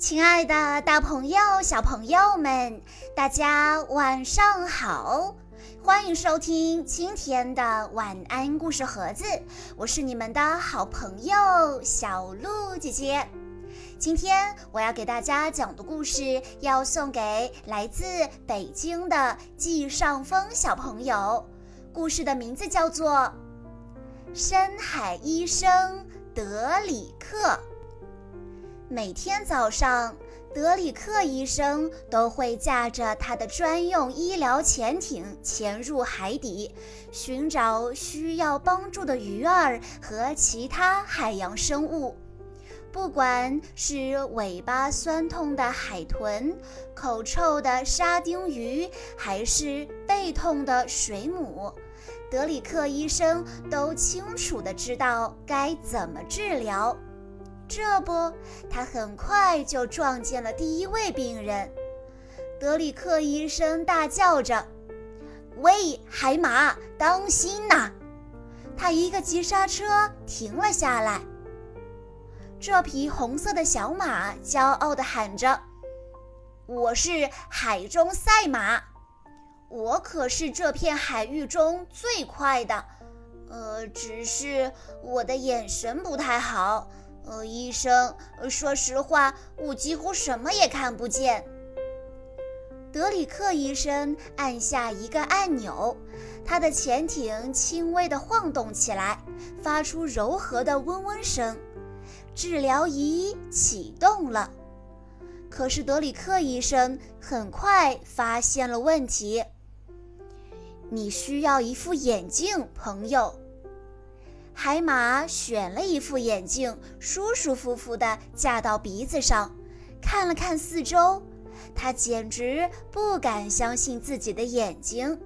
亲爱的，大朋友、小朋友们，大家晚上好！欢迎收听今天的晚安故事盒子，我是你们的好朋友小鹿姐姐。今天我要给大家讲的故事，要送给来自北京的季尚峰小朋友。故事的名字叫做《深海医生德里克》。每天早上，德里克医生都会驾着他的专用医疗潜艇潜入海底，寻找需要帮助的鱼儿和其他海洋生物。不管是尾巴酸痛的海豚、口臭的沙丁鱼，还是背痛的水母，德里克医生都清楚地知道该怎么治疗。这不，他很快就撞见了第一位病人。德里克医生大叫着：“喂，海马，当心呐！”他一个急刹车停了下来。这匹红色的小马骄傲地喊着：“我是海中赛马，我可是这片海域中最快的。呃，只是我的眼神不太好。”呃，医生，说实话，我几乎什么也看不见。德里克医生按下一个按钮，他的潜艇轻微地晃动起来，发出柔和的嗡嗡声。治疗仪启动了，可是德里克医生很快发现了问题。你需要一副眼镜，朋友。海马选了一副眼镜，舒舒服服地架到鼻子上，看了看四周，他简直不敢相信自己的眼睛。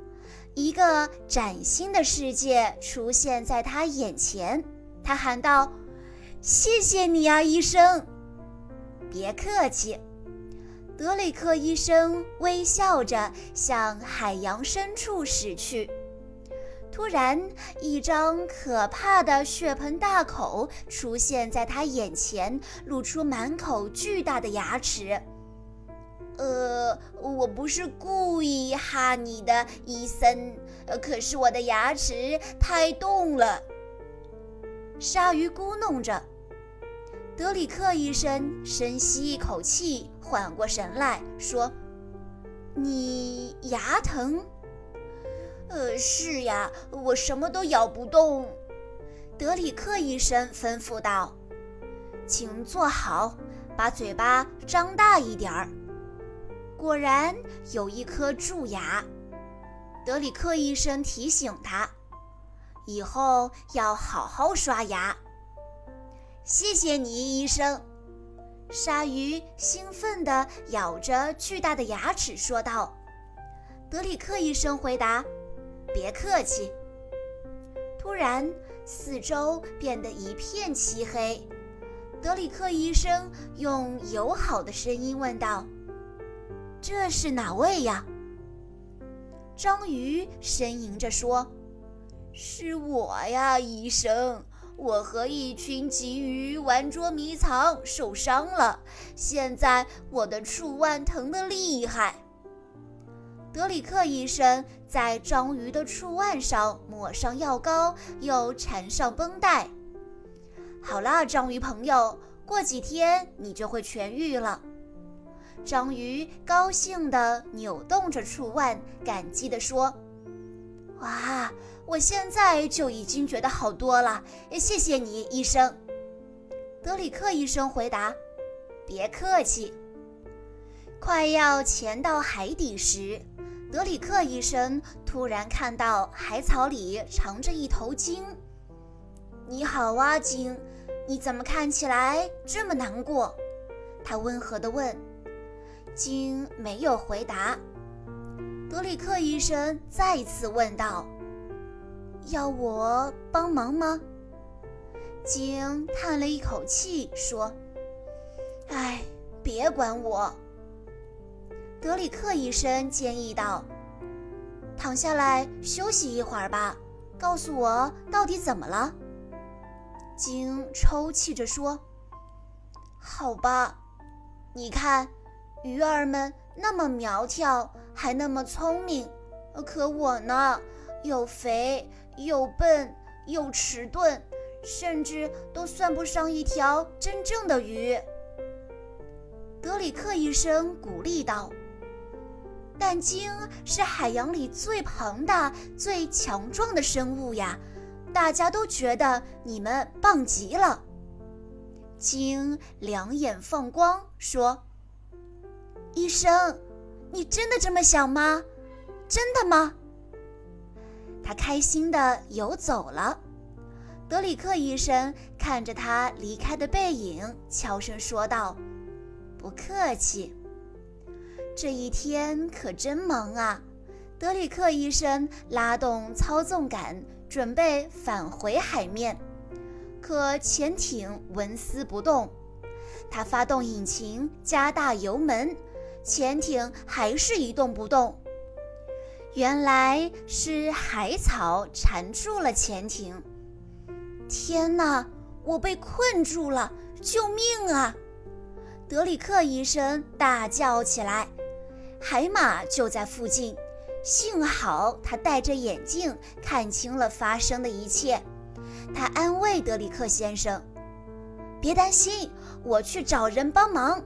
一个崭新的世界出现在他眼前，他喊道：“谢谢你啊，医生！”“别客气。”德里克医生微笑着向海洋深处驶去。突然，一张可怕的血盆大口出现在他眼前，露出满口巨大的牙齿。呃，我不是故意哈你的，医生。可是我的牙齿太冻了。鲨鱼咕哝着。德里克医生深吸一口气，缓过神来说：“你牙疼？”呃，是呀，我什么都咬不动。德里克医生吩咐道：“请坐好，把嘴巴张大一点儿。”果然有一颗蛀牙。德里克医生提醒他：“以后要好好刷牙。”谢谢你，医生。鲨鱼兴奋地咬着巨大的牙齿说道。德里克医生回答。别客气。突然，四周变得一片漆黑。德里克医生用友好的声音问道：“这是哪位呀？”章鱼呻吟着说：“是我呀，医生。我和一群鲫鱼玩捉迷藏，受伤了。现在我的触腕疼得厉害。”德里克医生在章鱼的触腕上抹上药膏，又缠上绷带。好了，章鱼朋友，过几天你就会痊愈了。章鱼高兴地扭动着触腕，感激地说：“哇，我现在就已经觉得好多了，谢谢你，医生。”德里克医生回答：“别客气。”快要潜到海底时。德里克医生突然看到海草里藏着一头鲸。“你好啊，鲸，你怎么看起来这么难过？”他温和地问。鲸没有回答。德里克医生再次问道：“要我帮忙吗？”鲸叹了一口气说：“哎，别管我。”德里克医生建议道：“躺下来休息一会儿吧，告诉我到底怎么了。”鲸抽泣着说：“好吧。”你看，鱼儿们那么苗条，还那么聪明，可我呢，又肥又笨又迟钝，甚至都算不上一条真正的鱼。”德里克医生鼓励道。但鲸是海洋里最庞大、最强壮的生物呀，大家都觉得你们棒极了。鲸两眼放光，说：“医生，你真的这么想吗？真的吗？”他开心地游走了。德里克医生看着他离开的背影，悄声说道：“不客气。”这一天可真忙啊！德里克医生拉动操纵杆，准备返回海面，可潜艇纹丝不动。他发动引擎，加大油门，潜艇还是一动不动。原来是海草缠住了潜艇。天哪，我被困住了！救命啊！德里克医生大叫起来。海马就在附近，幸好他戴着眼镜，看清了发生的一切。他安慰德里克先生：“别担心，我去找人帮忙。”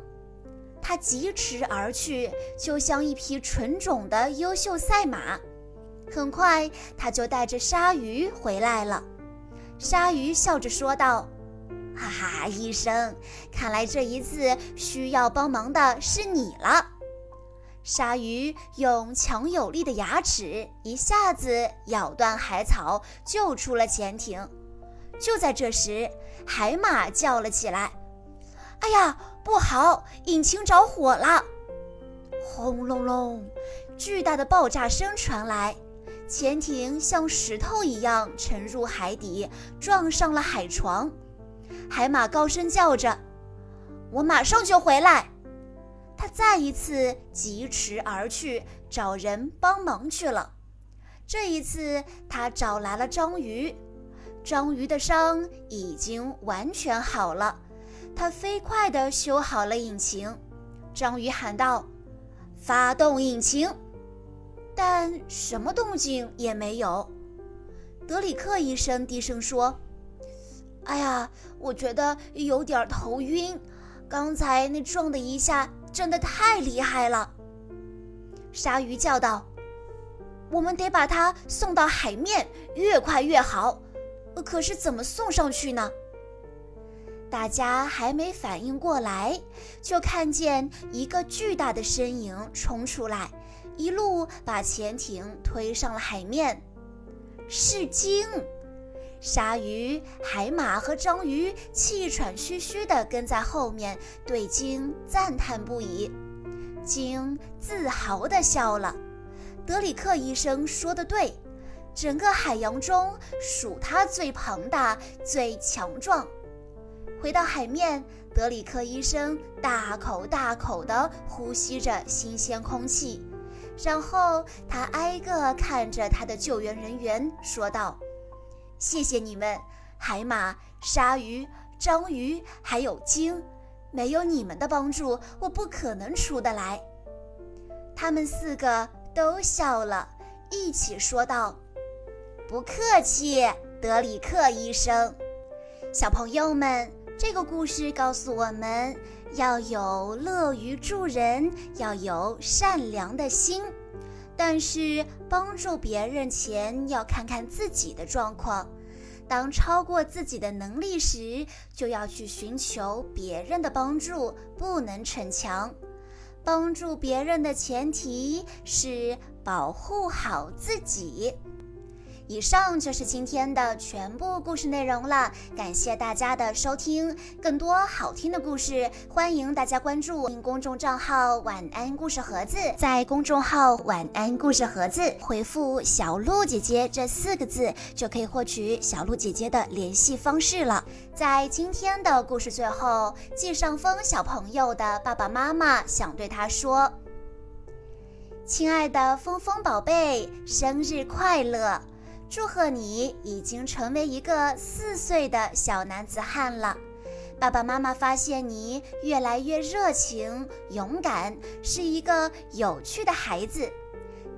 他疾驰而去，就像一匹纯种的优秀赛马。很快，他就带着鲨鱼回来了。鲨鱼笑着说道：“哈哈，医生，看来这一次需要帮忙的是你了。”鲨鱼用强有力的牙齿一下子咬断海草，救出了潜艇。就在这时，海马叫了起来：“哎呀，不好！引擎着火了！”轰隆隆，巨大的爆炸声传来，潜艇像石头一样沉入海底，撞上了海床。海马高声叫着：“我马上就回来。”他再一次疾驰而去，找人帮忙去了。这一次，他找来了章鱼。章鱼的伤已经完全好了，他飞快地修好了引擎。章鱼喊道：“发动引擎！”但什么动静也没有。德里克医生低声说：“哎呀，我觉得有点头晕，刚才那撞的一下。”真的太厉害了！鲨鱼叫道：“我们得把它送到海面，越快越好。可是怎么送上去呢？”大家还没反应过来，就看见一个巨大的身影冲出来，一路把潜艇推上了海面。是鲸！鲨鱼、海马和章鱼气喘吁吁地跟在后面，对鲸赞叹不已。鲸自豪地笑了。德里克医生说的对，整个海洋中属它最庞大、最强壮。回到海面，德里克医生大口大口地呼吸着新鲜空气，然后他挨个看着他的救援人员，说道。谢谢你们，海马、鲨鱼、章鱼，还有鲸，没有你们的帮助，我不可能出得来。他们四个都笑了，一起说道：“不客气，德里克医生。”小朋友们，这个故事告诉我们要有乐于助人，要有善良的心。但是帮助别人前要看看自己的状况，当超过自己的能力时，就要去寻求别人的帮助，不能逞强。帮助别人的前提是保护好自己。以上就是今天的全部故事内容了，感谢大家的收听。更多好听的故事，欢迎大家关注公众账号“晚安故事盒子”。在公众号“晚安故事盒子”回复“小鹿姐姐”这四个字，就可以获取小鹿姐姐的联系方式了。在今天的故事最后，季上峰小朋友的爸爸妈妈想对他说：“亲爱的峰峰宝贝，生日快乐！”祝贺你已经成为一个四岁的小男子汉了，爸爸妈妈发现你越来越热情、勇敢，是一个有趣的孩子。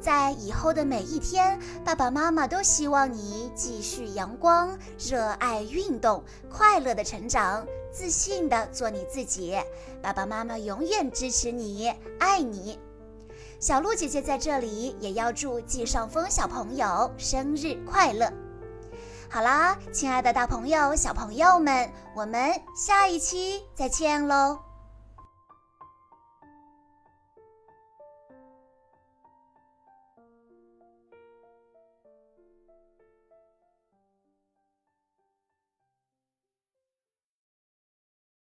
在以后的每一天，爸爸妈妈都希望你继续阳光、热爱运动、快乐的成长，自信的做你自己。爸爸妈妈永远支持你，爱你。小鹿姐姐在这里也要祝季尚峰小朋友生日快乐。好啦，亲爱的大朋友、小朋友们，我们下一期再见喽！